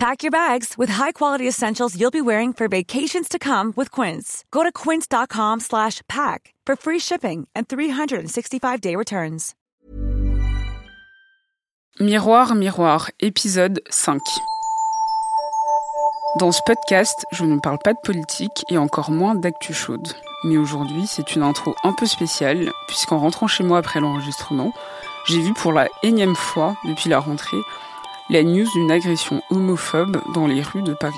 Pack your bags with high-quality essentials you'll be wearing for vacations to come with Quince. Go to quince.com slash pack for free shipping and 365-day returns. Miroir, miroir, épisode 5. Dans ce podcast, je ne parle pas de politique et encore moins d'actu chaude. Mais aujourd'hui, c'est une intro un peu spéciale, puisqu'en rentrant chez moi après l'enregistrement, j'ai vu pour la énième fois depuis la rentrée la news d'une agression homophobe dans les rues de Paris.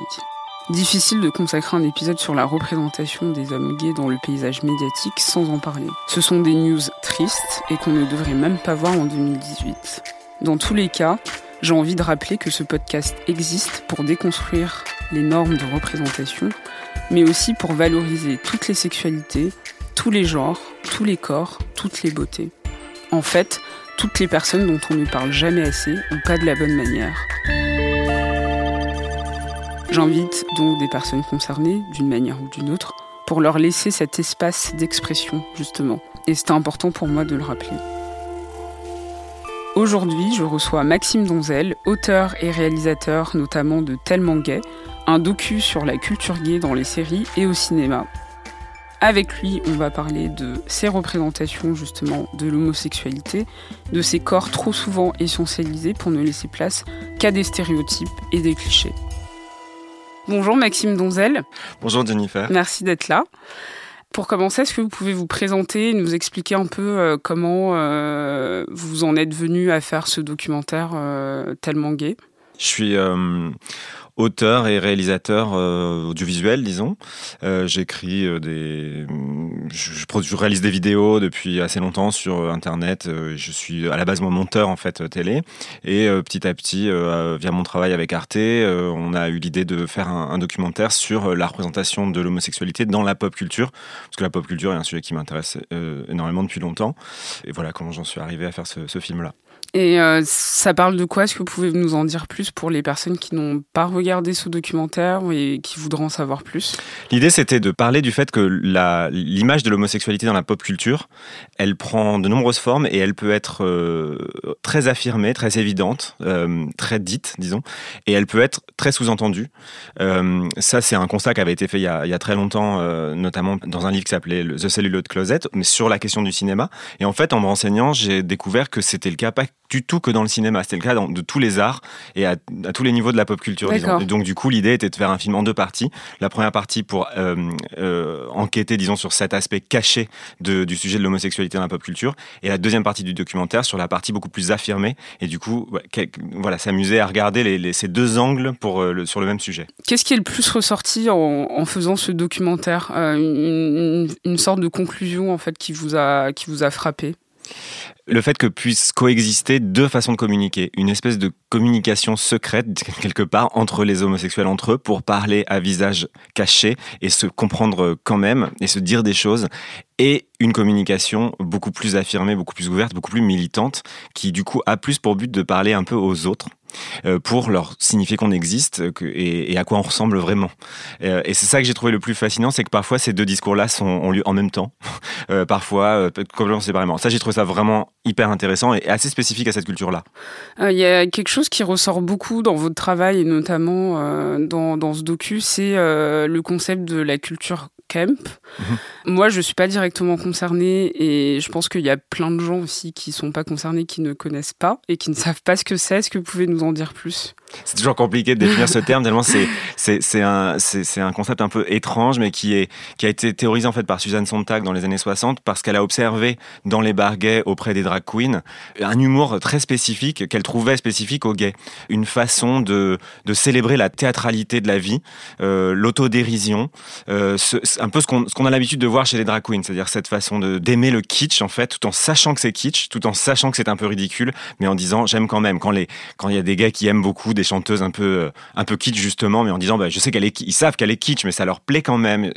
Difficile de consacrer un épisode sur la représentation des hommes gays dans le paysage médiatique sans en parler. Ce sont des news tristes et qu'on ne devrait même pas voir en 2018. Dans tous les cas, j'ai envie de rappeler que ce podcast existe pour déconstruire les normes de représentation, mais aussi pour valoriser toutes les sexualités, tous les genres, tous les corps, toutes les beautés. En fait, toutes les personnes dont on ne parle jamais assez ou pas de la bonne manière. J'invite donc des personnes concernées, d'une manière ou d'une autre, pour leur laisser cet espace d'expression, justement. Et c'est important pour moi de le rappeler. Aujourd'hui, je reçois Maxime Donzel, auteur et réalisateur notamment de Tellement Gay, un docu sur la culture gay dans les séries et au cinéma. Avec lui, on va parler de ses représentations justement de l'homosexualité, de ses corps trop souvent essentialisés pour ne laisser place qu'à des stéréotypes et des clichés. Bonjour Maxime Donzel. Bonjour Jennifer. Merci d'être là. Pour commencer, est-ce que vous pouvez vous présenter, nous expliquer un peu euh, comment euh, vous en êtes venu à faire ce documentaire euh, tellement gay? Je suis auteur et réalisateur euh, audiovisuel, disons. Euh, J'écris euh, des, je, réalise des vidéos depuis assez longtemps sur Internet. Je suis à la base mon monteur en fait télé. Et petit à petit, via mon travail avec Arte, on a eu l'idée de faire un, documentaire sur la représentation de l'homosexualité dans la pop culture, parce que la pop culture est un sujet qui m'intéresse énormément depuis longtemps. Et voilà comment j'en suis arrivé à faire ce film-là. Et euh, ça parle de quoi? Est-ce que vous pouvez nous en dire plus pour les personnes qui n'ont pas regardé ce documentaire et qui voudraient en savoir plus? L'idée, c'était de parler du fait que l'image de l'homosexualité dans la pop culture, elle prend de nombreuses formes et elle peut être euh, très affirmée, très évidente, euh, très dite, disons, et elle peut être très sous-entendue. Ça, c'est un constat qui avait été fait il y a, il y a très longtemps, notamment dans un livre qui s'appelait The Celluloid Closet, mais sur la question du cinéma. Et en fait, en me renseignant, j'ai découvert que c'était le cas pas du tout que dans le cinéma. C'était le cas dans, de tous les arts et à, à, tous les niveaux de la pop culture. Disons. Et donc du coup, l'idée était de faire un film en deux parties. La première partie pour euh, euh, enquêter, disons, sur cet aspect caché de, du sujet de l'homosexualité dans la pop culture, et la deuxième partie du documentaire sur la partie beaucoup plus affirmée. Et du coup, ouais, voilà, s'amuser à regarder les, les, ces deux angles pour euh, le, sur le même sujet. Qu'est-ce qui est le plus ressorti en, en faisant ce documentaire? Une, une, une sorte de conclusion en fait qui vous a qui vous a frappé? Le fait que puissent coexister deux façons de communiquer, une espèce de communication secrète quelque part entre les homosexuels entre eux pour parler à visage caché et se comprendre quand même et se dire des choses et une communication beaucoup plus affirmée, beaucoup plus ouverte, beaucoup plus militante qui du coup a plus pour but de parler un peu aux autres pour leur signifier qu'on existe que, et, à quoi on ressemble vraiment. Euh, et c'est ça que j'ai trouvé le plus fascinant, c'est que parfois ces deux discours-là sont, ont lieu en même temps, euh, parfois euh, complètement séparément. Ça, j'ai trouvé ça vraiment hyper intéressant et assez spécifique à cette culture-là. Il euh, y a quelque chose qui ressort beaucoup dans votre travail et notamment euh, dans, dans, ce docu, c'est le concept de la culture camp. Mmh. Moi, je suis pas directement concernée et je pense qu'il y a plein de gens aussi qui sont pas concernés, qui ne connaissent pas et qui ne savent pas ce que c'est. Est-ce que vous pouvez nous en dire plus? C'est toujours compliqué de définir ce terme tellement c'est c'est un c'est un concept un peu étrange, mais qui est qui a été théorisé en fait par Suzanne Sontag dans les années 60 parce qu'elle a observé dans les bars gays auprès des drag queens un humour très spécifique qu'elle trouvait spécifique aux gays, une façon de de célébrer la théâtralité de la vie, euh, l'autodérision, euh, un peu ce qu'on a l'habitude de voir chez les drag queens, c'est-à-dire cette façon d'aimer le kitsch en fait, tout en sachant que c'est kitsch, tout en sachant que c'est un peu ridicule, mais en disant j'aime quand même. Quand les quand il y a des gars qui aiment beaucoup des chanteuses un peu euh, un peu kitsch justement, mais en disant bah, je sais qu'elle est ils savent qu'elle est kitsch, mais ça leur plaît quand même.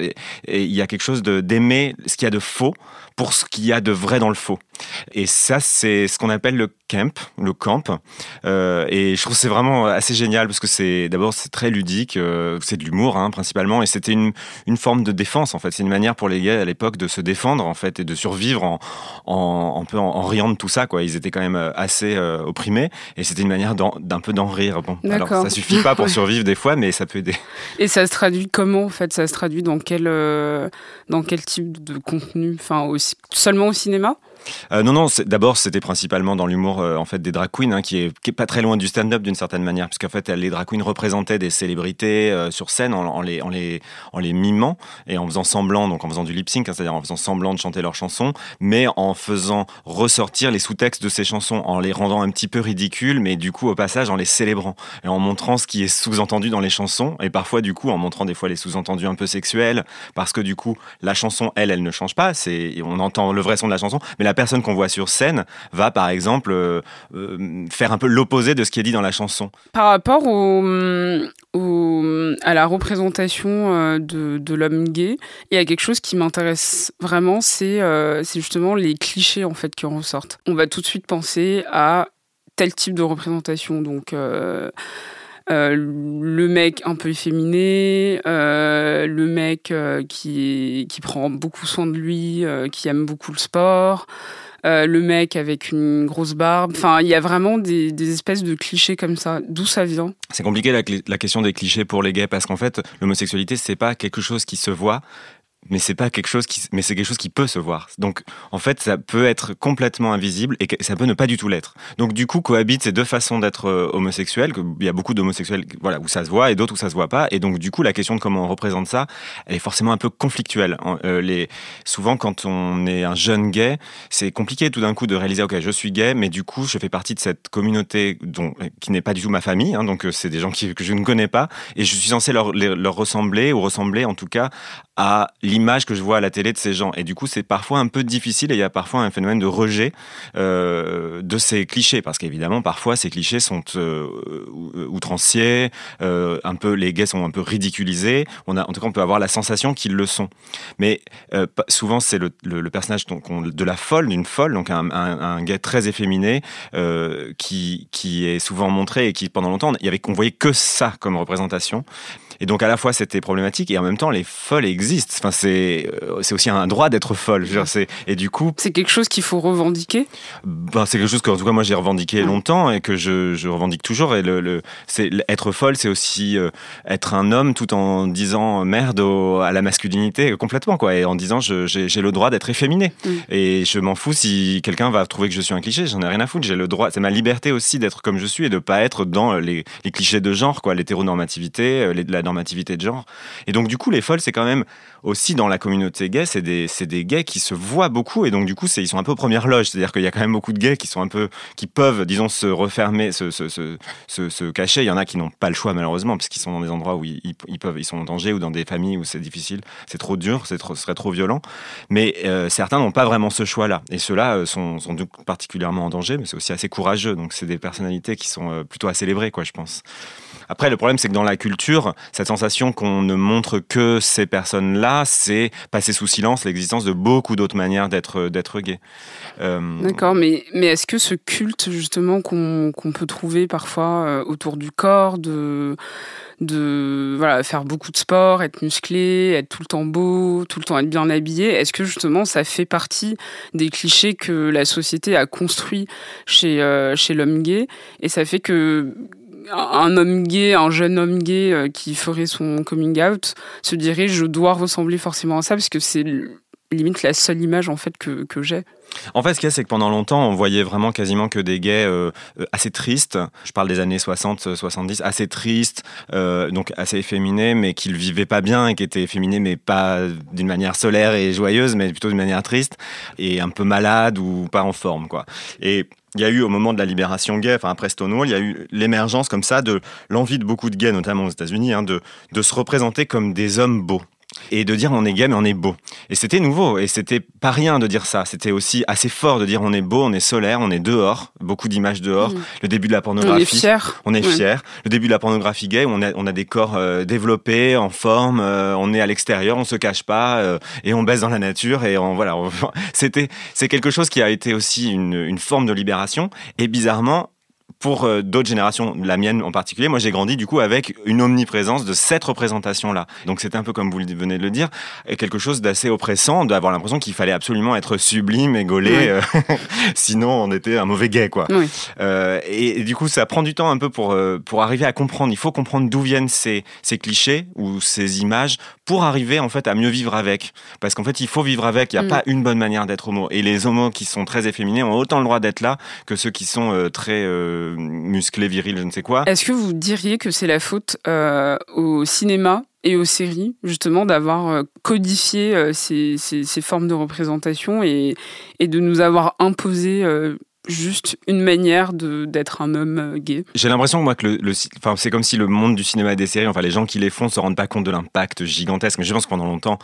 Et il y a quelque chose d'aimer ce qu'il y a de faux pour ce qu'il y a de vrai dans le faux. Et ça, c'est ce qu'on appelle le camp, le camp. Euh, et je trouve c'est vraiment assez génial parce que c'est d'abord c'est très ludique, euh, c'est de l'humour hein, principalement, et c'était une, une forme de défense en fait. C'est une manière pour les gays à l'époque de se défendre en fait et de survivre en, en, peu en, riant de tout ça quoi. Ils étaient quand même assez euh, opprimés et c'était une manière d'un peu d'en rire. Bon, alors ça suffit pas pour survivre des fois, mais ça peut aider. Et ça se traduit comment en fait? Ça se traduit dans quel dans quel type de contenu? Enfin aussi seulement au cinéma euh, non, non. D'abord, c'était principalement dans l'humour euh, en fait des drag queens, hein, qui, est, pas très loin du stand-up d'une certaine manière, puisqu'en fait, les drag queens représentaient des célébrités euh, sur scène en, les, mimant et en faisant semblant, donc en faisant du lip sync, hein, c'est-à-dire en faisant semblant de chanter leurs chansons, mais en faisant ressortir les sous-textes de ces chansons, en les rendant un petit peu ridicules, mais du coup, au passage, en les célébrant et en montrant ce qui est sous-entendu dans les chansons, et parfois, du coup, en montrant des fois les sous-entendus un peu sexuels, parce que du coup, la chanson, elle, elle ne change pas. On entend le vrai son de la chanson, mais la personne qu'on voit sur scène va par exemple euh, euh, faire un peu l'opposé de ce qui est dit dans la chanson. Par rapport au, à la représentation euh, de, l'homme gay, il y a quelque chose qui m'intéresse vraiment, c'est c'est justement les clichés en fait qui en ressortent. On va tout de suite penser à tel type de représentation, donc euh, le mec un peu efféminé, euh, le mec euh, qui, qui prend beaucoup soin de lui, qui aime beaucoup le sport, le mec avec une grosse barbe. Enfin, il y a vraiment des, espèces de clichés comme ça. D'où ça vient? C'est compliqué la, la, question des clichés pour les gays parce qu'en fait, l'homosexualité, c'est pas quelque chose qui se voit, mais c'est pas quelque chose qui mais c'est quelque chose qui peut se voir. Donc en fait ça peut être complètement invisible et ça peut ne pas du tout l'être. Donc du coup cohabitent ces deux façons d'être euh, homosexuel il y a beaucoup d'homosexuels voilà où ça se voit et d'autres où ça se voit pas. Et donc du coup la question de comment on représente ça elle est forcément un peu conflictuelle. Euh, les souvent quand on est un jeune gay c'est compliqué tout d'un coup de réaliser ok je suis gay mais du coup je fais partie de cette communauté dont qui n'est pas du tout ma famille hein, donc euh, c'est des gens qui, que je ne connais pas. Et je suis censé leur, leur ressembler ou ressembler en tout cas à l'image que je vois à la télé de ces gens. Et du coup, c'est parfois un peu difficile et il y a parfois un phénomène de rejet euh, de ces clichés. Parce qu'évidemment, parfois, ces clichés sont euh, outranciers, euh, un peu, les gays sont un peu ridiculisés. On a, en tout cas, on peut avoir la sensation qu'ils le sont. Mais euh, souvent, c'est le, le, personnage donc, de la folle, d'une folle, donc un, un, un gay très efféminé euh, qui, qui est souvent montré et qui, pendant longtemps, il y avait, on voyait que ça comme représentation. Et donc à la fois c'était problématique et en même temps les folles existent. Enfin c'est euh, c'est aussi un droit d'être folle. Et du coup c'est quelque chose qu'il faut revendiquer? Ben, c'est quelque chose que en tout cas moi j'ai revendiqué longtemps et que je, je revendique toujours. Et le, le c'est être folle c'est aussi euh, être un homme tout en disant merde à la masculinité complètement quoi et en disant j'ai le droit d'être efféminé mm. et je m'en fous si quelqu'un va trouver que je suis un cliché. J'en ai rien à foutre. J'ai le droit. C'est ma liberté aussi d'être comme je suis et de pas être dans les, les clichés de genre quoi, l'hétéronormativité, euh, la normativité de genre. Et donc, du coup, les folles, c'est quand même aussi dans la communauté gay, c'est des, des gays qui se voient beaucoup. Et donc, du coup, ils sont un peu aux premières loges. C'est-à-dire qu'il y a quand même beaucoup de gays qui sont un peu, qui peuvent, disons, se refermer, se, se, se, se, cacher. Il y en a qui n'ont pas le choix, malheureusement, parce qu'ils sont dans des endroits où ils, peuvent, ils sont en danger ou dans des familles où c'est difficile. C'est trop dur, c'est ce serait trop violent. Mais euh, certains n'ont pas vraiment ce choix-là. Et ceux-là euh, sont, sont particulièrement en danger, mais c'est aussi assez courageux. Donc, c'est des personnalités qui sont euh, plutôt à célébrer, quoi, je pense. Après, le problème, c'est que dans la culture, cette sensation qu'on ne montre que ces personnes-là, c'est passer sous silence l'existence de beaucoup d'autres manières d'être d'être gay. Euh, D'accord, mais, mais est-ce que ce culte, justement, qu'on peut trouver parfois euh, autour du corps, de de voilà, faire beaucoup de sport, être musclé, être tout le temps beau, tout le temps être bien habillé. Est-ce que justement ça fait partie des clichés que la société a construits chez, euh, chez l'homme gay? Et ça fait que un homme gay, un jeune homme gay euh, qui ferait son coming out se dirait je dois ressembler forcément à ça parce que c'est limite la seule image en fait que, que j'ai. En fait, ce qu'il y a, c'est que pendant longtemps, on voyait vraiment quasiment que des gays euh, euh, assez tristes. Je parle des années 60, 70, assez tristes, donc assez efféminés, mais qui vivaient pas bien et qui étaient efféminés, mais pas d'une manière solaire et joyeuse, mais plutôt d'une manière triste et un peu malade ou pas en forme, quoi. Il y a eu au moment de la libération gay, enfin après Stonewall, il y a eu l'émergence comme ça de l'envie de beaucoup de gays, notamment aux États-Unis, hein, de, de se représenter comme des hommes beaux et de dire on est gay mais on est beau. Et c'était nouveau et c'était pas rien de dire ça. C'était aussi assez fort de dire on est beau, on est solaire, on est dehors, beaucoup d'images dehors. Mm. Le début de la pornographie. On est fier. On est. Le début de la pornographie gay, on a, on a des corps euh, développés, en forme, euh, on est à l'extérieur, on se cache pas euh, et on baisse dans la nature et on, voilà. on- C'était c'est quelque chose qui a été aussi une, une forme de libération et bizarrement. Pour euh, d'autres générations, la mienne en particulier, moi j'ai grandi du coup avec une omniprésence de cette représentation-là. Donc c'était un peu comme vous venez de le dire, quelque chose d'assez oppressant, d'avoir l'impression qu'il fallait absolument être sublime et gaulé, euh, sinon on était un mauvais gay quoi. Oui. Euh, et, et du coup, ça prend du temps un peu pour, pour arriver à comprendre. Il faut comprendre d'où viennent ces, ces clichés ou ces images pour arriver en fait à mieux vivre avec. Parce qu'en fait, il faut vivre avec. Il n'y a Mm. pas une bonne manière d'être homo. Et les homos qui sont très efféminés ont autant le droit d'être là que ceux qui sont euh, très euh, musclés, virils, je ne sais quoi. Est-ce que vous diriez que c'est la faute euh, au cinéma et aux séries, justement, d'avoir euh, codifié euh, ces, ces- ces formes de représentation et, et de nous avoir imposé juste une manière d'être un homme gay? J'ai l'impression moi que le, le ci- enfin, c'est comme si le monde du cinéma et des séries, enfin les gens qui les font se rendent pas compte de l'impact gigantesque. Mais je pense que pendant longtemps,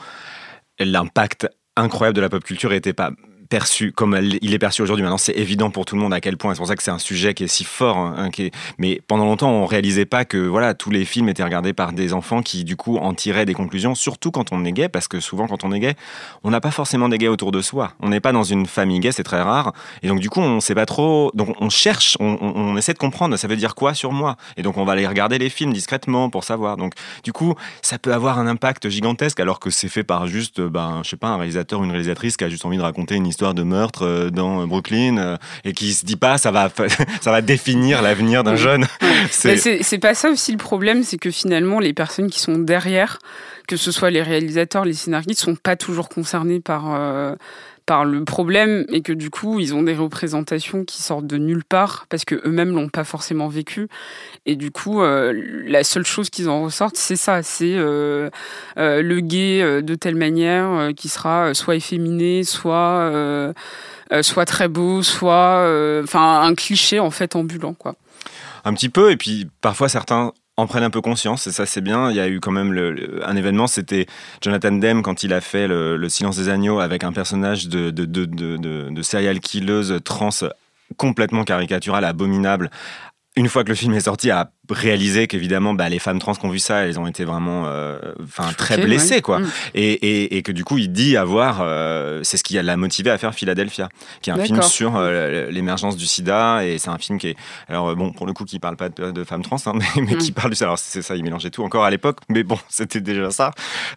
l'impact incroyable de la pop culture n'était pas perçu comme il est perçu aujourd'hui. Maintenant, c'est évident pour tout le monde à quel point. C'est pour ça que c'est un sujet qui est si fort. hein, est- Mais pendant longtemps, on réalisait pas que voilà tous les films étaient regardés par des enfants qui du coup en tiraient des conclusions. Surtout quand on est gay, parce que souvent quand on est gay, on n'a pas forcément des gays autour de soi. On n'est pas dans une famille gay, c'est très rare. Et donc du coup, on sait pas trop. Donc on cherche, on, on- essaie de comprendre. Ça veut dire quoi sur moi? Et donc on va aller regarder les films discrètement pour savoir. Donc du coup, ça peut avoir un impact gigantesque alors que c'est fait par juste, ben, je sais pas, un réalisateur ou une réalisatrice qui a juste envie de raconter une histoire de meurtre euh, dans Brooklyn euh, et qui se dit pas ça va, ça va définir l'avenir d'un jeune. C'est C'est c'est pas ça aussi le problème, c'est que finalement, les personnes qui sont derrière, que ce soit les réalisateurs, les scénaristes, sont pas toujours concernés par, euh, par le problème et que du coup, ils ont des représentations qui sortent de nulle part parce que eux-mêmes l'ont pas forcément vécu. Et du coup, euh, la seule chose qu'ils en ressortent, c'est ça c'est euh, le gay de telle manière qui sera soit efféminé, soit. soit très beau, soit enfin un cliché en fait ambulant quoi. un petit peu et puis parfois certains en prennent un peu conscience et ça c'est bien. Il y a eu quand même un événement, c'était Jonathan Demme quand il a fait le, le Silence des agneaux avec un personnage de, de, serial killeuse trans complètement caricaturale, abominable. Une fois que le film est sorti, a réalisé qu'évidemment, bah, les femmes trans qui ont vu ça, elles ont été vraiment, euh, enfin, très blessées, ouais. quoi. Mm. Et, et, et que du coup, il dit avoir, euh, c'est ce qui l'a motivé à faire Philadelphia, qui est un film sur euh, l'émergence du SIDA, et c'est un film qui est, alors euh, bon, pour le coup, qui parle pas de, de femmes trans, hein, mais, mais qui parle de ça. Alors c'est ça, il mélangeait tout encore à l'époque, mais bon, c'était déjà ça.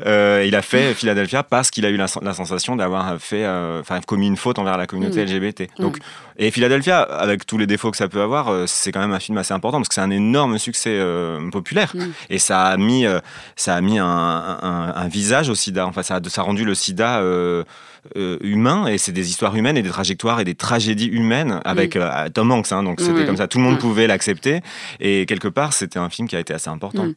Euh, il a fait Philadelphia parce qu'il a eu la, la sensation d'avoir fait, enfin, commis une faute envers la communauté Mm. LGBT. Donc, et Philadelphia, avec tous les défauts que ça peut avoir, c'est quand même un film assez important parce que c'est un énorme succès euh, populaire Mm. et ça a mis, euh, ça a mis un, un- un visage au SIDA. Enfin, ça a, ça a rendu le SIDA euh, humain et c'est des histoires humaines et des trajectoires et des tragédies humaines avec euh, Tom Hanks. hein, donc c'était Mm. Comme ça, tout le monde Mm. pouvait l'accepter et quelque part, c'était un film qui a été assez important. Mm.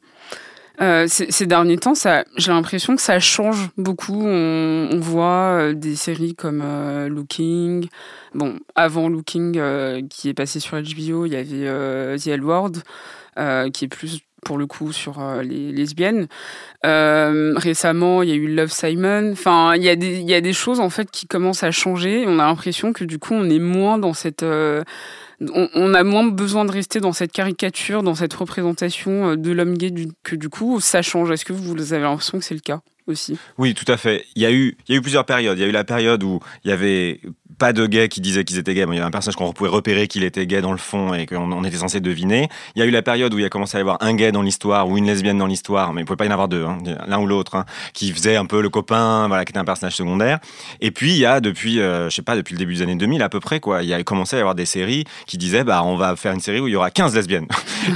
Euh, ces, ces derniers temps, j'ai l'impression que ça change beaucoup. On, on voit des séries comme euh, Looking. Bon, avant Looking, euh, qui est passé sur HBO, il y avait The L Word, qui est plus pour le coup sur euh, les lesbiennes. Euh, récemment, il y a eu Love Simon. Enfin, il y, a des- choses en fait qui commencent à changer. On a l'impression que du coup, on est moins dans cette euh, on, a moins besoin de rester dans cette caricature, dans cette représentation euh, de l'homme gay, que du coup, ça change. Est-ce que vous avez l'impression que c'est le cas? Aussi Oui, tout à fait. Il y, a eu, il y a eu plusieurs périodes. Il y a eu la période où il y avait pas de gays qui disaient qu'ils étaient gays. Bon, il y avait un personnage qu'on pouvait repérer qu'il était gay dans le fond et qu'on on était censé deviner. Il y a eu la période où il y a commencé à y avoir un gay dans l'histoire ou une lesbienne dans l'histoire, mais il pouvait pas y en avoir deux, hein, l'un ou l'autre, hein, qui faisait un peu le copain, voilà, qui était un personnage secondaire. Et puis il y a depuis, euh, je sais pas, depuis le début des années 2000 à peu près, quoi, il y a commencé à y avoir des séries qui disaient, bah, on va faire une série où il y aura 15 lesbiennes.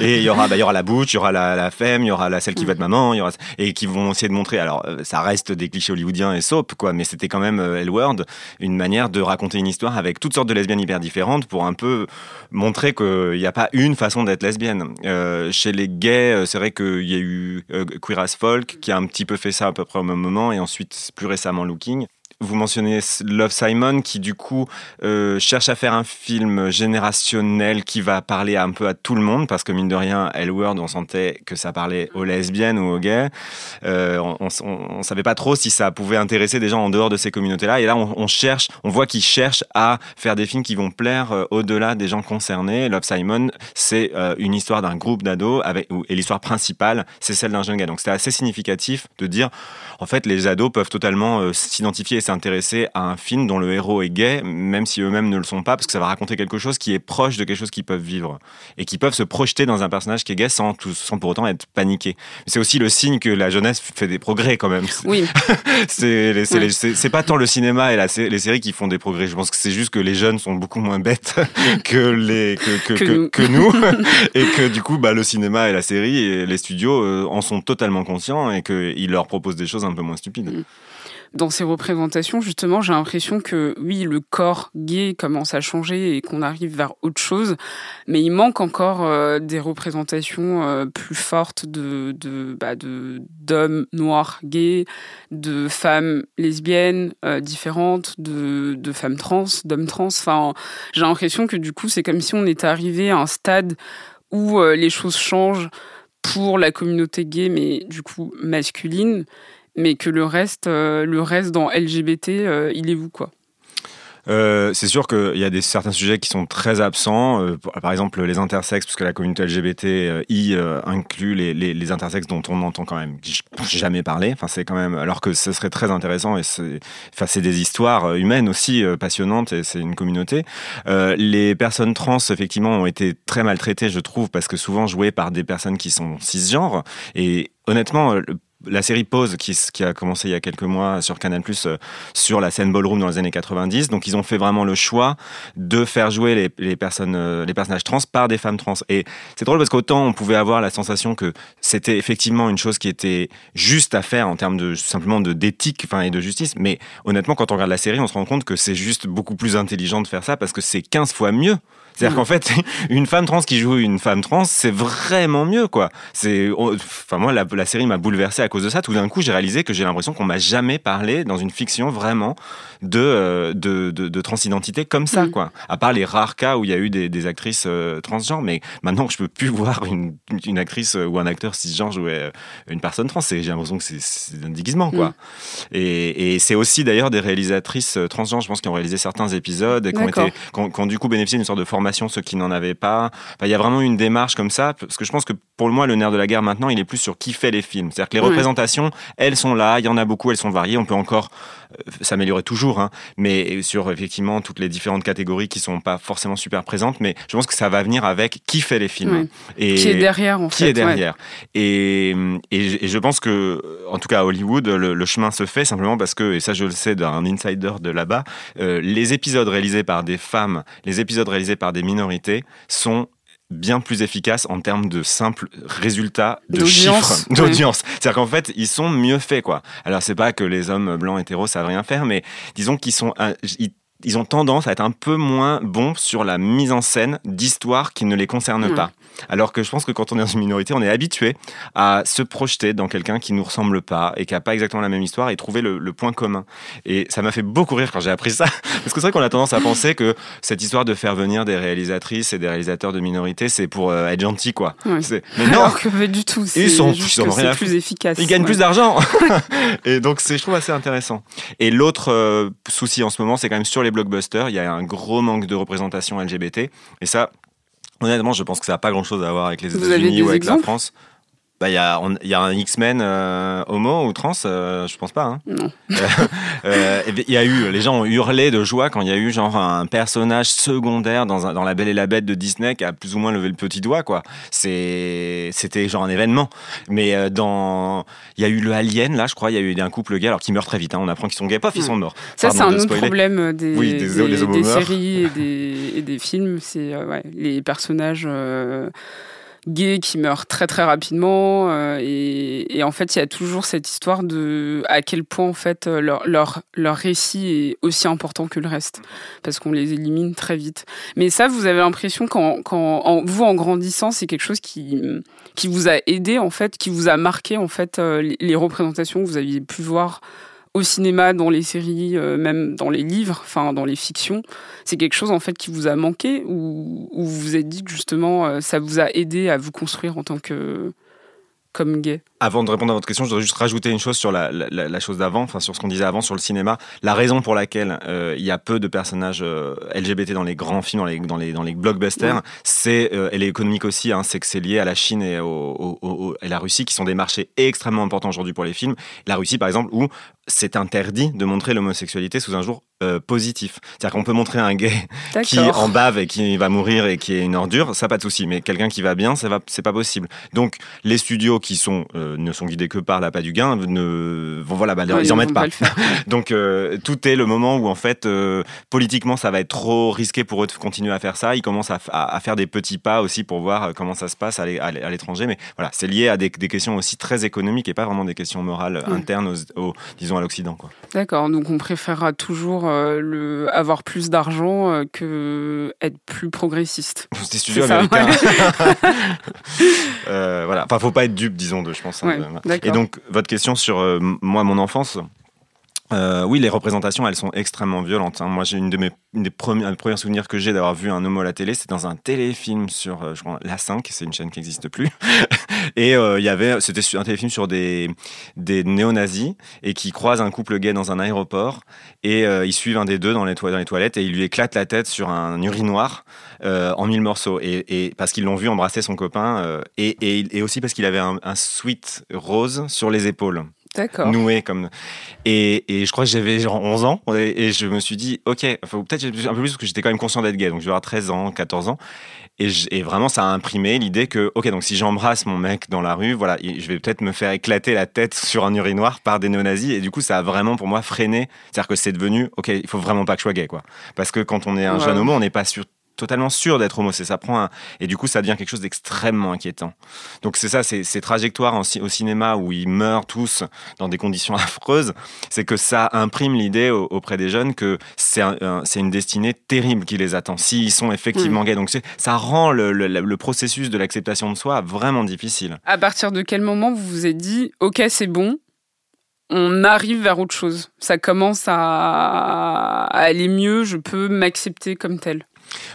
et il y aura, bah, il y aura la butch, il y aura la, la femme, il y aura la celle qui va être maman, il y aura et qui vont essayer de montrer. Alors, euh, ça reste des clichés hollywoodiens et soap, quoi, mais c'était quand même euh, L-Word, une manière de raconter une histoire avec toutes sortes de lesbiennes hyper différentes pour un peu montrer qu'il n'y a pas une façon d'être lesbienne. Euh, chez les gays, euh, c'est vrai qu'il y a eu Queer as Folk qui a un petit peu fait ça à peu près au même moment, et ensuite plus récemment Looking. Vous mentionnez Love Simon qui du coup euh, cherche à faire un film générationnel qui va parler un peu à tout le monde parce que mine de rien, Word, on sentait que ça parlait aux lesbiennes ou aux gays. Euh, on, on, savait pas trop si ça pouvait intéresser des gens en dehors de ces communautés-là. Et là, on, cherche, on voit qu'ils cherchent à faire des films qui vont plaire euh, au-delà des gens concernés. Love Simon, c'est une histoire d'un groupe d'ados et l'histoire principale, c'est celle d'un jeune gars. Donc c'était assez significatif de dire, en fait, les ados peuvent totalement s'identifier et s'intéresser à un film dont le héros est gay, même si eux-mêmes ne le sont pas, parce que ça va raconter quelque chose qui est proche de quelque chose qu'ils peuvent vivre et qui peuvent se projeter dans un personnage qui est gay sans, sans pour autant être paniqué. C'est aussi le signe que la jeunesse fait des progrès quand même. Oui. c'est pas tant le cinéma et la, les séries qui font des progrès. Je pense que c'est juste que les jeunes sont beaucoup moins bêtes que, les, que, que, nous. et que du coup, bah, le cinéma et la série et les studios euh, en sont totalement conscients et qu'ils leur proposent des choses un peu moins stupides. Mm dans ces représentations, justement, j'ai l'impression que oui, le corps gay commence à changer et qu'on arrive vers autre chose, mais il manque encore euh, des représentations euh, plus fortes de de bah, d'hommes noirs gays, de femmes lesbiennes euh, différentes, de de femmes trans, d'hommes trans. Enfin, j'ai l'impression que du coup, c'est comme si on était arrivé à un stade où les choses changent pour la communauté gay, mais du coup masculine mais que le reste, euh, le reste dans LGBT, euh, il est vous quoi. Euh, c'est sûr qu'il y a des, certains sujets qui sont très absents. par exemple, les intersexes, puisque la communauté LGBTI inclut les, les, intersexes dont on n'entend quand même jamais parler. Enfin, c'est quand même, alors que ce serait très intéressant et c'est, enfin, c'est des histoires humaines aussi passionnantes et c'est une communauté. les personnes trans, effectivement, ont été très maltraitées, je trouve, parce que souvent jouées par des personnes qui sont cisgenres. Et honnêtement, la série Pause, qui, a commencé il y a quelques mois sur Canal+, euh, sur la scène ballroom dans les années 90. Donc, ils ont fait vraiment le choix de faire jouer les, les personnes, euh, les personnages trans par des femmes trans. Et c'est drôle parce qu'autant on pouvait avoir la sensation que c'était effectivement une chose qui était juste à faire en termes de simplement de d'éthique, enfin et de justice. Mais honnêtement, quand on regarde la série, on se rend compte que c'est juste beaucoup plus intelligent de faire ça parce que c'est 15 fois mieux c'est-à-dire qu'en fait, une femme trans qui joue une femme trans, c'est vraiment mieux, quoi. C'est, oh, enfin moi, la, la série m'a bouleversé à cause de ça. Tout d'un coup, j'ai réalisé que j'ai l'impression qu'on m'a jamais parlé dans une fiction vraiment de euh, de, de, de, transidentité comme ça, mm. quoi. À part les rares cas où il y a eu des, des actrices euh, transgenres, mais maintenant je peux plus voir une, une actrice ou un acteur cisgenre jouer euh, une personne trans. J'ai l'impression que c'est un déguisement, quoi. Mm. Et, et c'est aussi d'ailleurs des réalisatrices transgenres, je pense, qui ont réalisé certains épisodes et qui ont, été, qui ont, qui ont du coup bénéficié d'une sorte de formation ceux qui n'en avaient pas. il y a vraiment une démarche comme ça, parce que je pense que pour moi, le nerf de la guerre maintenant, il est plus sur qui fait les films. C'est-à-dire que les représentations, elles sont là, il y en a beaucoup, elles sont variées, on peut encore euh, s'améliorer toujours, hein, mais sur effectivement toutes les différentes catégories qui sont pas forcément super présentes, mais je pense que ça va venir avec qui fait les films. Et qui est derrière, en qui est derrière. Et, et, je pense que, en tout cas à Hollywood, le, chemin se fait simplement parce que, et ça je le sais d'un insider de là-bas, euh, les épisodes réalisés par des femmes, les épisodes réalisés par des minorités sont bien plus efficaces en termes de simples résultats de chiffres d'audience. C'est-à-dire qu'en fait, ils sont mieux faits, quoi. Alors, c'est pas que les hommes blancs hétéros savent rien faire, mais disons qu'ils sont, ils ont tendance à être un peu moins bons sur la mise en scène d'histoires qui ne les concernent hmm. pas. Alors que je pense que quand on est dans une minorité, on est habitué à se projeter dans quelqu'un qui nous ressemble pas et qui a pas exactement la même histoire et trouver le, point commun. Et ça m'a fait beaucoup rire quand j'ai appris ça. Parce que c'est vrai qu'on a tendance à penser que cette histoire de faire venir des réalisatrices et des réalisateurs de minorité, c'est pour euh, être gentil, quoi. Mais non. Alors que du tout. Ils sont, ils plus efficace. Ils gagnent plus d'argent. et donc, c'est, je trouve assez intéressant. Et l'autre euh, souci en ce moment, c'est quand même sur les blockbusters, il y a un gros manque de représentation LGBT. Et ça, honnêtement, je pense que ça n'a pas grand-chose à voir avec les États-Unis ou avec la France. Bah, il y, a, y a un X-Men euh, homo ou trans, euh, je pense pas. Hein. Non. Euh, y a eu, les gens ont hurlé de joie quand il y a eu genre un personnage secondaire dans, dans La Belle et la Bête de Disney qui a plus ou moins levé le petit doigt, quoi. C'était genre un événement. Mais dans, il y a eu le Alien, là, je crois, il y a eu un couple gay, alors qui meurt très vite. Hein. On apprend qu'ils sont gays, paf, ils sont morts. Ça, c'est un autre problème des, des, séries et des, et des films. C'est ouais, les personnages gays qui meurent très très rapidement euh, et, en fait il y a toujours cette histoire de à quel point en fait euh, leur, leur, leur récit est aussi important que le reste parce qu'on les élimine très vite. Mais ça vous avez l'impression qu'en vous en grandissant c'est quelque chose qui qui vous a aidé en fait qui vous a marqué en fait euh, les représentations que vous aviez pu voir au cinéma, dans les séries, même dans les livres, enfin dans les fictions, c'est quelque chose en fait qui vous a manqué ou, ou vous vous êtes dit que justement ça vous a aidé à vous construire en tant que comme gay? Avant de répondre à votre question, je voudrais juste rajouter une chose sur la, chose d'avant, enfin sur ce qu'on disait avant sur le cinéma. La raison pour laquelle euh, il y a peu de personnages euh, LGBT dans les grands films, dans les, dans les, dans les blockbusters, c'est, euh, elle est économique aussi, hein, c'est que c'est lié à la Chine et, au, et la Russie, qui sont des marchés extrêmement importants aujourd'hui pour les films. La Russie, par exemple, où c'est interdit de montrer l'homosexualité sous un jour positif. C'est-à-dire qu'on peut montrer un gay qui en bave et qui va mourir et qui est une ordure, ça pas de souci. Mais quelqu'un qui va bien, ça va, c'est pas possible. Donc les studios qui sont, euh, ne sont guidés que par l'appât du gain, ne, vont, voilà, bah, ils en mettent pas. Donc euh, tout est le moment où en fait euh, politiquement ça va être trop risqué pour eux de continuer à faire ça. Ils commencent à, faire des petits pas aussi pour voir comment ça se passe à l'étranger. Mais voilà, c'est lié à des, questions aussi très économiques et pas vraiment des questions morales internes, au, disons à l'Occident. D'accord. Donc on préférera toujours le, avoir plus d'argent que être plus progressiste. Des studios américains. voilà. Enfin, faut pas être dupe, disons, de, je pense. Hein, et donc, votre question sur euh, moi, mon enfance. Euh, oui, les représentations, elles sont extrêmement violentes. Hein. Moi, j'ai une de mes des premiers, premiers souvenirs que j'ai d'avoir vu un homo à la télé, c'est dans un téléfilm sur, euh, je crois, la 5, c'est une chaîne qui n'existe plus. et il y avait, c'était un téléfilm sur des, des néo-nazis et qui croisent un couple gay dans un aéroport et ils suivent un des deux dans les, dans les toilettes et ils lui éclatent la tête sur un urinoir en mille morceaux. Et, parce qu'ils l'ont vu embrasser son copain et, aussi parce qu'il avait un, un sweat rose sur les épaules. Noué comme. Et, et, je crois que j'avais genre 11 ans et, je me suis dit, ok, faut peut-être un peu plus parce que j'étais quand même conscient d'être gay, donc je vais avoir 13 ans, 14 ans. Et, et vraiment, ça a imprimé l'idée que, ok, donc si j'embrasse mon mec dans la rue, voilà, je vais peut-être me faire éclater la tête sur un urinoir par des néo-nazis. Et du coup, ça a vraiment pour moi freiné. C'est-à-dire que c'est devenu, ok, il faut vraiment pas que je sois gay, quoi. Parce que quand on est un jeune homo, on n'est pas sûr totalement sûr d'être homo. Ça prend Et du coup, ça devient quelque chose d'extrêmement inquiétant. Donc c'est ça, ces, ces trajectoires au cinéma où ils meurent tous dans des conditions affreuses, c'est que ça imprime l'idée auprès des jeunes que c'est une destinée terrible qui les attend, s'ils sont effectivement mm. gays. Donc ça rend le, le processus de l'acceptation de soi vraiment difficile. À partir de quel moment vous vous êtes dit, ok, c'est bon, on arrive vers autre chose. Ça commence à aller mieux, je peux m'accepter comme tel.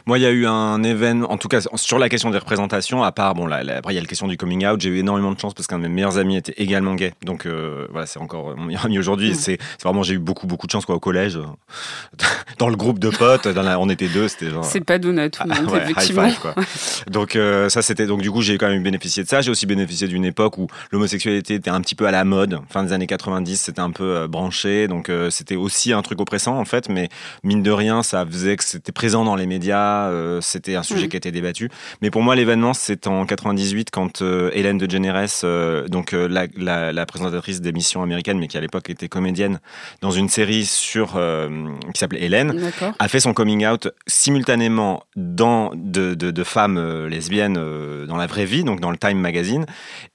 Moi, il y a eu un événement, en tout cas sur la question des représentations, à part, bon, là, après, il y a la question du coming out. J'ai eu énormément de chance parce qu'un de mes meilleurs amis était également gay. Donc, euh, voilà, c'est encore mon meilleur ami aujourd'hui. Mm. C'est vraiment, j'ai eu beaucoup, beaucoup de chance, quoi, au collège. dans le groupe de potes, on était deux, c'était genre. C'est pas donné à tout le monde, ah, effectivement. quoi. donc, euh, ça, c'était, donc, du coup, j'ai quand même bénéficié de ça. J'ai aussi bénéficié d'une époque où l'homosexualité était un petit peu à la mode. Fin des années 90, c'était un peu euh, branché. Donc, c'était aussi un truc oppressant, en fait. Mais mine de rien, ça faisait que c'était présent dans les médias euh, c'était un sujet mm. qui a été débattu. Mais pour moi, l'événement, c'est en 98 quand euh, Hélène de Generes, euh, donc la, présentatrice d'émissions américaines, mais qui à l'époque était comédienne dans une série sur qui s'appelait Hélène, a fait son coming out simultanément dans de, de femmes lesbiennes dans la vraie vie, donc dans le Time Magazine,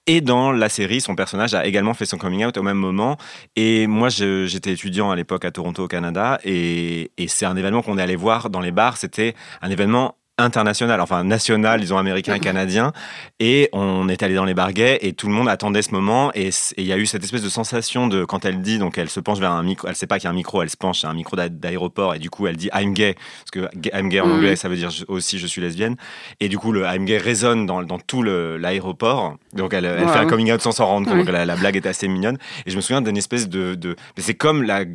et dans la série, son personnage a également fait son coming out au même moment. Et moi, j'étais étudiant à l'époque à Toronto, au Canada, et, et c'est un événement qu'on est allé voir dans les bars. C'était un événement international, enfin national, disons américain et canadien. Et on est allé dans les barguets et tout le monde attendait ce moment. Et il y a eu cette espèce de sensation de quand elle dit, donc elle se penche vers un micro, elle sait pas qu'il y a un micro, elle se penche, c'est un micro d'aéroport et du coup elle dit I'm gay, parce que I'm gay en anglais ça veut dire aussi je suis lesbienne. Et du coup le I'm gay résonne dans, dans tout l'aéroport. Donc elle, elle fait un coming out sans s'en rendre compte. Donc la, blague est assez mignonne. Et je me souviens d'une espèce de, de... c'est comme la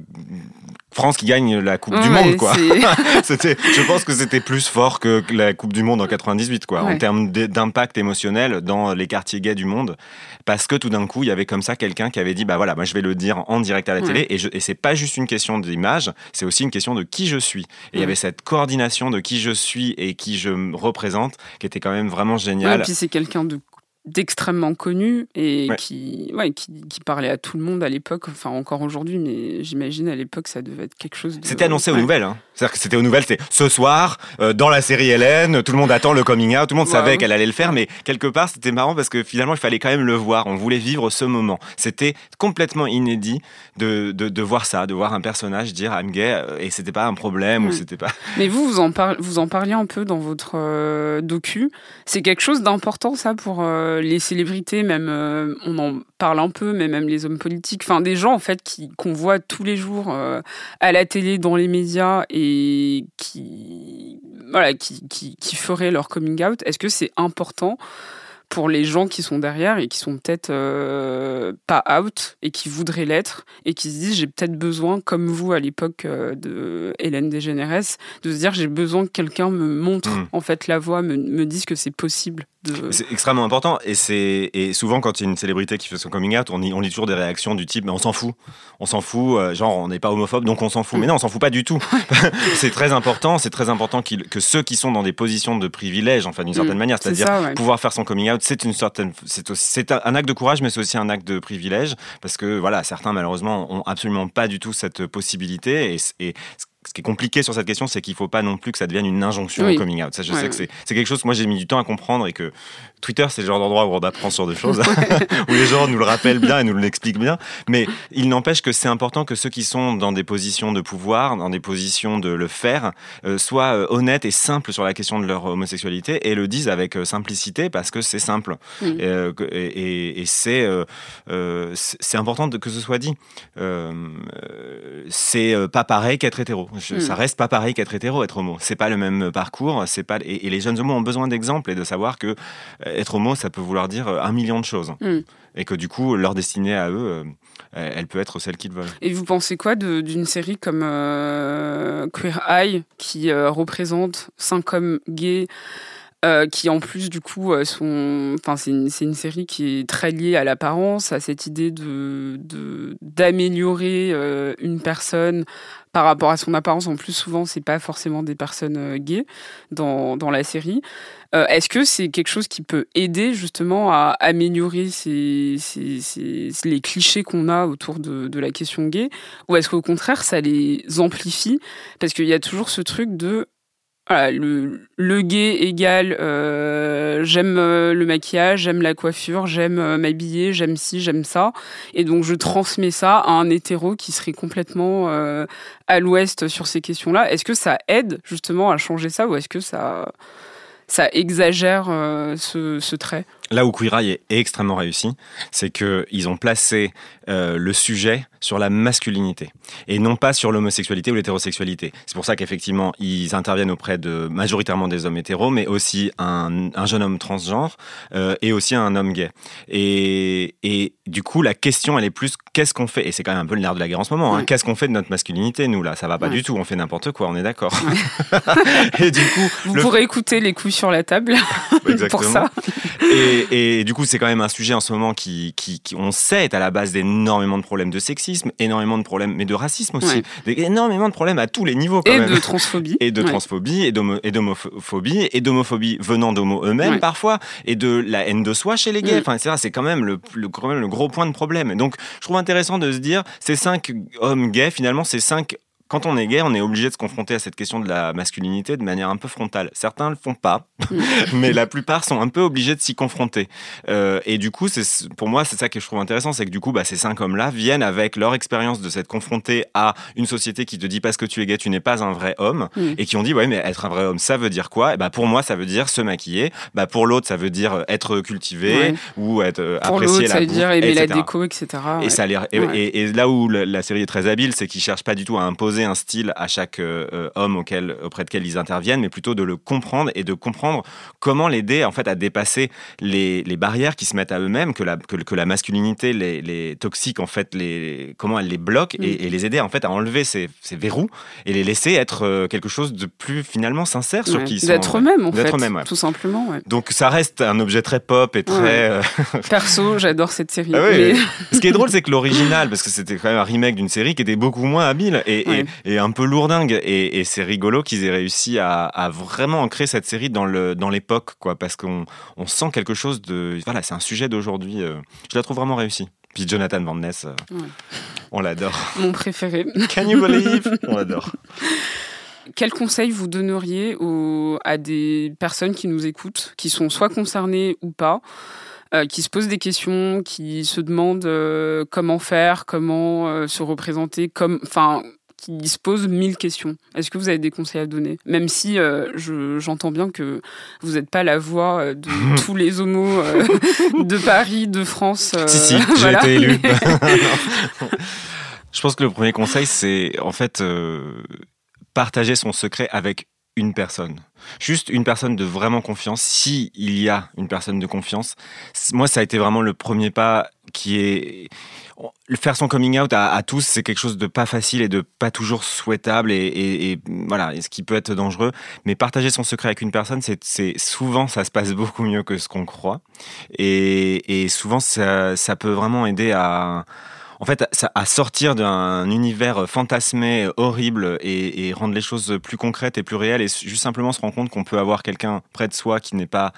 France qui gagne la Coupe du Monde, quoi. c'était, je pense que c'était plus fort que la Coupe du Monde en 98, quoi, en termes d'impact émotionnel dans les quartiers gays du monde, parce que tout d'un coup, il y avait comme ça quelqu'un qui avait dit, bah voilà, moi je vais le dire en direct à la télé, et, je, et c'est pas juste une question d'image, c'est aussi une question de qui je suis. Et il y avait cette coordination de qui je suis et qui je représente, qui était quand même vraiment génial. et puis c'est quelqu'un de d'extrêmement connu et qui, ouais, qui, qui, parlait à tout le monde à l'époque, enfin encore aujourd'hui, mais j'imagine à l'époque ça devait être quelque chose de... C'était annoncé aux nouvelles, hein. c'est-à-dire que c'était aux nouvelles, c'était ce soir, euh, dans la série Hélène, tout le monde attend le coming out, tout le monde savait qu'elle allait le faire, mais quelque part c'était marrant parce que finalement il fallait quand même le voir, on voulait vivre ce moment. C'était complètement inédit de, de, de, voir ça, de voir un personnage dire I'm gay euh, et c'était pas un problème ou c'était pas... Mais vous, vous en, vous en parliez un peu dans votre euh, docu, c'est quelque chose d'important ça pour les célébrités, même on en parle un peu, mais même les hommes politiques, enfin des gens en fait qui qu'on voit tous les jours à la télé, dans les médias et qui voilà qui, qui, qui feraient leur coming out. Est-ce que c'est important pour les gens qui sont derrière et qui sont peut-être euh, pas out et qui voudraient l'être et qui se disent j'ai peut-être besoin, comme vous à l'époque euh, de Hélène Desgénérès, de se dire j'ai besoin que quelqu'un me montre hmm. en fait la voie, me, me dise que c'est possible c'est extrêmement important et c'est et souvent quand il y a une célébrité qui fait son coming out, on, on lit toujours des réactions du type mais on s'en fout, on s'en fout, euh, genre on n'est pas homophobe donc on s'en fout. Mais non, on s'en fout pas du tout. c'est très important, c'est très important que ceux qui sont dans des positions de privilège, enfin d'une certaine mm. manière, c'est-à-dire pouvoir faire son coming out, c'est une certaine, c'est c'est un acte de courage, mais c'est aussi un acte de privilège parce que voilà, certains malheureusement ont absolument pas du tout cette possibilité et, et ce qui est compliqué sur cette question, c'est qu'il ne faut pas non plus que ça devienne une injonction au coming out. Ça, je sais que c'est quelque chose que moi j'ai mis du temps à comprendre et que Twitter, c'est le genre d'endroit où on apprend sur des choses, où les gens nous le rappellent bien et nous l'expliquent bien. Mais il n'empêche que c'est important que ceux qui sont dans des positions de pouvoir, dans des positions de le faire, euh, soient euh, honnêtes et simples sur la question de leur homosexualité et le disent avec euh, simplicité parce que c'est simple. Et, c'est c'est important que ce soit dit. c'est pas pareil qu'être hétéro. Hmm. Ça reste pas pareil qu'être hétéro, être homo. C'est pas le même parcours. C'est pas et, les jeunes homos ont besoin d'exemples et de savoir que être homo, ça peut vouloir dire euh, un million de choses. Hmm. Et que du coup, leur destinée à eux, euh, elle peut être celle qu'ils veulent. Et vous pensez quoi d'une série comme Queer Eye, qui représente cinq hommes gays qui en plus du coup sont, enfin c'est une, une, série qui est très liée à l'apparence, à cette idée de d'améliorer une personne par rapport à son apparence. En plus, souvent, c'est pas forcément des personnes euh, gays dans, dans la série. Euh, est-ce que c'est quelque chose qui peut aider justement à améliorer les clichés qu'on a autour de, de, la question gay? Ou est-ce qu'au contraire, ça les amplifie? Parce qu'il y a toujours ce truc de le, le gay égale euh, j'aime euh, le maquillage, j'aime la coiffure, j'aime euh, m'habiller, j'aime ci, j'aime ça. Et donc je transmets ça à un hétéro qui serait complètement à l'ouest sur ces questions-là. Est-ce que ça aide justement à changer ça ou est-ce que ça, ça exagère ce, ce trait? Là où Queer Eye est extrêmement réussi, c'est qu'ils ont placé le sujet sur la masculinité et non pas sur l'homosexualité ou l'hétérosexualité. C'est pour ça qu'effectivement, ils interviennent auprès de majoritairement des hommes hétéros, mais aussi un, un jeune homme transgenre euh, et aussi un homme gay. Et, et, du coup, la question, elle est plus qu'est-ce qu'on fait? Et c'est quand même un peu le nerf de la guerre en ce moment. Hein. Qu'est-ce qu'on fait de notre masculinité, nous, là? Ça va pas du tout, on fait n'importe quoi, on est d'accord. et du coup. Vous pourrez écouter les coups sur la table pour ça. Et, et, du coup, c'est quand même un sujet en ce moment qui, qui, qui on sait, est à la base d'énormément de problèmes de sexisme énormément de problèmes, mais de racisme aussi, énormément de problèmes à tous les niveaux. et de transphobie. Et de transphobie, et d'homophobie, et d'homophobie venant d'homos eux-mêmes parfois, et de la haine de soi chez les gays. Enfin, c'est quand même le, le, le gros point de problème. Donc, je trouve intéressant de se dire, ces cinq hommes gays, finalement, ces cinq quand on est gay, on est obligé de se confronter à cette question de la masculinité de manière un peu frontale. Certains le font pas, mm. mais la plupart sont un peu obligés de s'y confronter. Euh, et du coup, c'est pour moi, c'est ça que je trouve intéressant, c'est que du coup, bah, ces cinq hommes-là viennent avec leur expérience de s'être confrontés à une société qui te dit parce que tu es gay, tu n'es pas un vrai homme, mm. et qui ont dit ouais, mais être un vrai homme, ça veut dire quoi? Et bah pour moi, ça veut dire se maquiller. Bah pour l'autre, ça veut dire être cultivé ou être euh, pour apprécier la ça veut dire aimer la déco, etc. Et ça et, et, là où la série est très habile, c'est qu'ils cherchent pas du tout à imposer un style à chaque euh, euh, homme auquel, auprès de quel ils interviennent, mais plutôt de le comprendre et de comprendre comment l'aider en fait à dépasser les, les, barrières qui se mettent à eux-mêmes, que la, que, que, la masculinité, les, les, toxiques en fait, les, comment elle les bloque et, mm. et, les aider en fait à enlever ces, ces, verrous et les laisser être euh, quelque chose de plus finalement sincère sur qui ils sont. D'être eux-mêmes en fait, eux tout simplement. Donc ça reste un objet très pop et très. Perso, j'adore cette série. Ah Ce qui est drôle, c'est que l'original, parce que c'était quand même un remake d'une série qui était beaucoup moins habile et, et un peu lourdingue. Et, c'est rigolo qu'ils aient réussi à, vraiment ancrer cette série dans l'époque, dans quoi, parce qu'on on sent quelque chose de. Voilà, c'est un sujet d'aujourd'hui. Euh, je la trouve vraiment réussie. Puis Jonathan Van Ness, euh, on l'adore. Mon préféré. Can you believe? On l'adore. Quel conseil vous donneriez aux, à des personnes qui nous écoutent, qui sont soit concernées ou pas, euh, qui se posent des questions, qui se demandent comment faire, comment se représenter, comme, enfin, qui se pose mille questions. Est-ce que vous avez des conseils à donner? Même si euh, j'entends bien que vous n'êtes pas la voix euh, de tous les homos euh, de Paris, de France. si, si, j'ai été élu. Je pense que le premier conseil, c'est en fait partager son secret avec une personne. Juste une personne de vraiment confiance, si il y a une personne de confiance. Moi, ça a été vraiment le premier pas qui est faire son coming out à, tous, c'est quelque chose de pas facile et de pas toujours souhaitable et, et, voilà, ce qui peut être dangereux. Mais partager son secret avec une personne, c'est souvent ça se passe beaucoup mieux que ce qu'on croit et, et souvent ça, ça peut vraiment aider à en fait, à sortir d'un univers fantasmé, horrible, et, rendre les choses plus concrètes et plus réelles, et juste simplement se rendre compte qu'on peut avoir quelqu'un près de soi qui n'est pas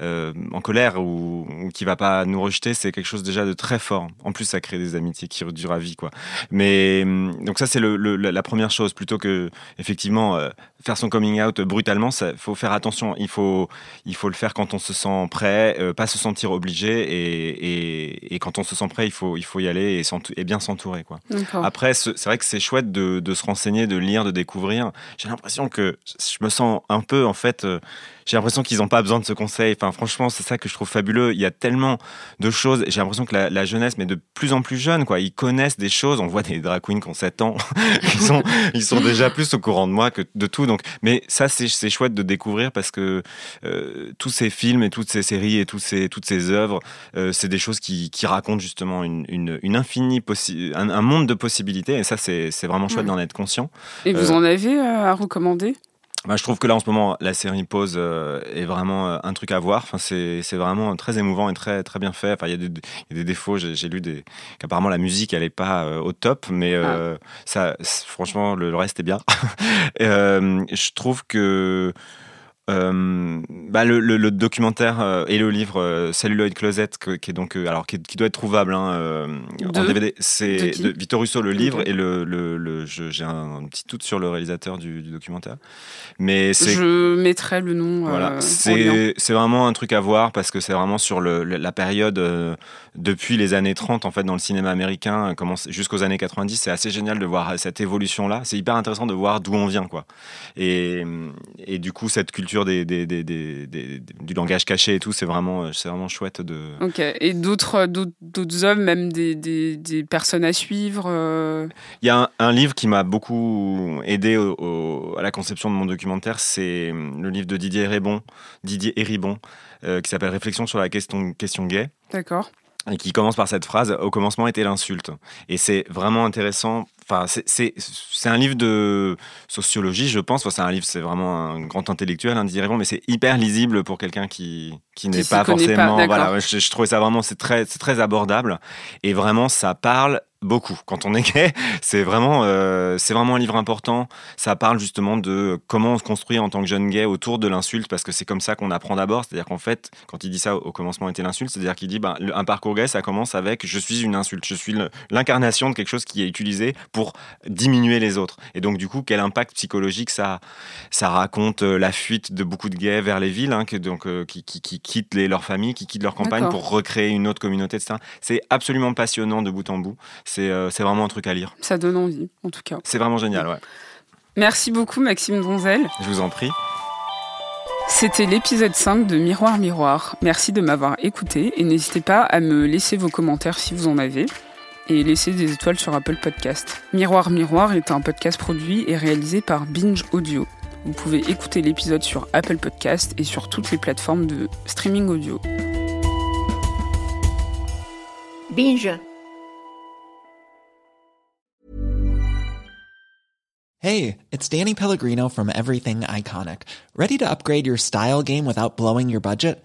euh, en colère ou, qui va pas nous rejeter, c'est quelque chose déjà de très fort. En plus, ça crée des amitiés qui durent à vie, quoi. Mais hum, donc ça, c'est la première chose, plutôt que effectivement euh, faire son coming out brutalement. Il faut faire attention. Il faut, il faut le faire quand on se sent prêt, euh, pas se sentir obligé, et, quand on se sent prêt, il faut, il faut y aller et, et bien s'entourer, quoi. Après, c'est vrai que c'est chouette de, de, se renseigner, de lire, de découvrir. J'ai l'impression que je me sens un peu, en fait j'ai l'impression qu'ils n'ont pas besoin de ce conseil. Enfin, franchement, c'est ça que je trouve fabuleux. Il y a tellement de choses. J'ai l'impression que la, jeunesse, mais de plus en plus jeune, quoi, ils connaissent des choses. On voit des drag queens qui ont 7 ans. ils, sont, ils sont déjà plus au courant de moi que de tout. Donc, mais ça, c'est chouette de découvrir parce que euh, tous ces films et toutes ces séries et toutes ces, toutes ces œuvres, euh, c'est des choses qui, qui, racontent justement une, une, infinie un, un, monde de possibilités. Et ça, c'est vraiment chouette d'en être conscient. Et vous euh, en avez à recommander? Bah, je trouve que là, en ce moment, la série Pause euh, est vraiment euh, un truc à voir. Enfin, c'est, c'est vraiment très émouvant et très, très bien fait. Enfin, il y, a des, y a des défauts. J'ai, lu des, qu'apparemment la musique, elle est pas euh, au top, mais ah. ça, franchement, le, le, reste est bien. je trouve que euh, bah le, le, documentaire euh, et le livre euh, Celluloid Closet, qui est donc alors qui, doit être trouvable hein, en DVD, c'est de, Victor Russo le livre et le, le j'ai un, petit doute sur le réalisateur du, documentaire, mais je mettrai le nom. Voilà, c'est c'est vraiment un truc à voir parce que c'est vraiment sur le, la période depuis les années 30 en fait dans le cinéma américain jusqu'aux années 90, c'est assez génial de voir cette évolution là. C'est hyper intéressant de voir d'où on vient quoi. Et, et du coup cette culture des, du langage caché et tout, c'est vraiment, c'est vraiment chouette de. Ok. Et d'autres, d'autres hommes, même des, personnes à suivre. Euh Il y a un, livre qui m'a beaucoup aidé à la conception de mon documentaire, c'est le livre de Didier Ribon, Didier Héribon, euh, qui s'appelle Réflexion sur la question, question gay. D'accord et qui commence par cette phrase au commencement était l'insulte et c'est vraiment intéressant enfin c'est un livre de sociologie je pense enfin, c'est un livre c'est vraiment un grand intellectuel indirectement mais c'est hyper lisible pour quelqu'un qui qui, n'est pas forcément voilà je, je trouvais ça vraiment c'est très très abordable et vraiment ça parle beaucoup. Quand on est gay, c'est vraiment, euh, c'est vraiment un livre important. Ça parle justement de comment on se construit en tant que jeune gay autour de l'insulte, parce que c'est comme ça qu'on apprend d'abord. C'est-à-dire qu'en fait, quand il dit ça au commencement était l'insulte, c'est-à-dire qu'il dit ben, un parcours gay, ça commence avec je suis une insulte, je suis l'incarnation de quelque chose qui est utilisé pour diminuer les autres. Et donc du coup, quel impact psychologique ça, ça raconte euh, la fuite de beaucoup de gays vers les villes, hein, que, donc euh, qui, qui, qui, quittent les, leur famille, qui quittent leur campagne pour recréer une autre communauté, etc. C'est absolument passionnant de bout en bout. Euh, c'est vraiment un truc à lire. Ça donne envie, en tout cas. C'est vraiment génial, ouais. Merci beaucoup, Maxime Donzel. Je vous en prie. C'était l'épisode 5 de Miroir Miroir. Merci de m'avoir écouté et n'hésitez pas à me laisser vos commentaires si vous en avez et laisser des étoiles sur Apple Podcast. Miroir Miroir est un podcast produit et réalisé par Binge Audio. Vous pouvez écouter l'épisode sur Apple Podcast et sur toutes les plateformes de streaming audio. Binge Hey, it's Danny Pellegrino from Everything Iconic. Ready to upgrade your style game without blowing your budget?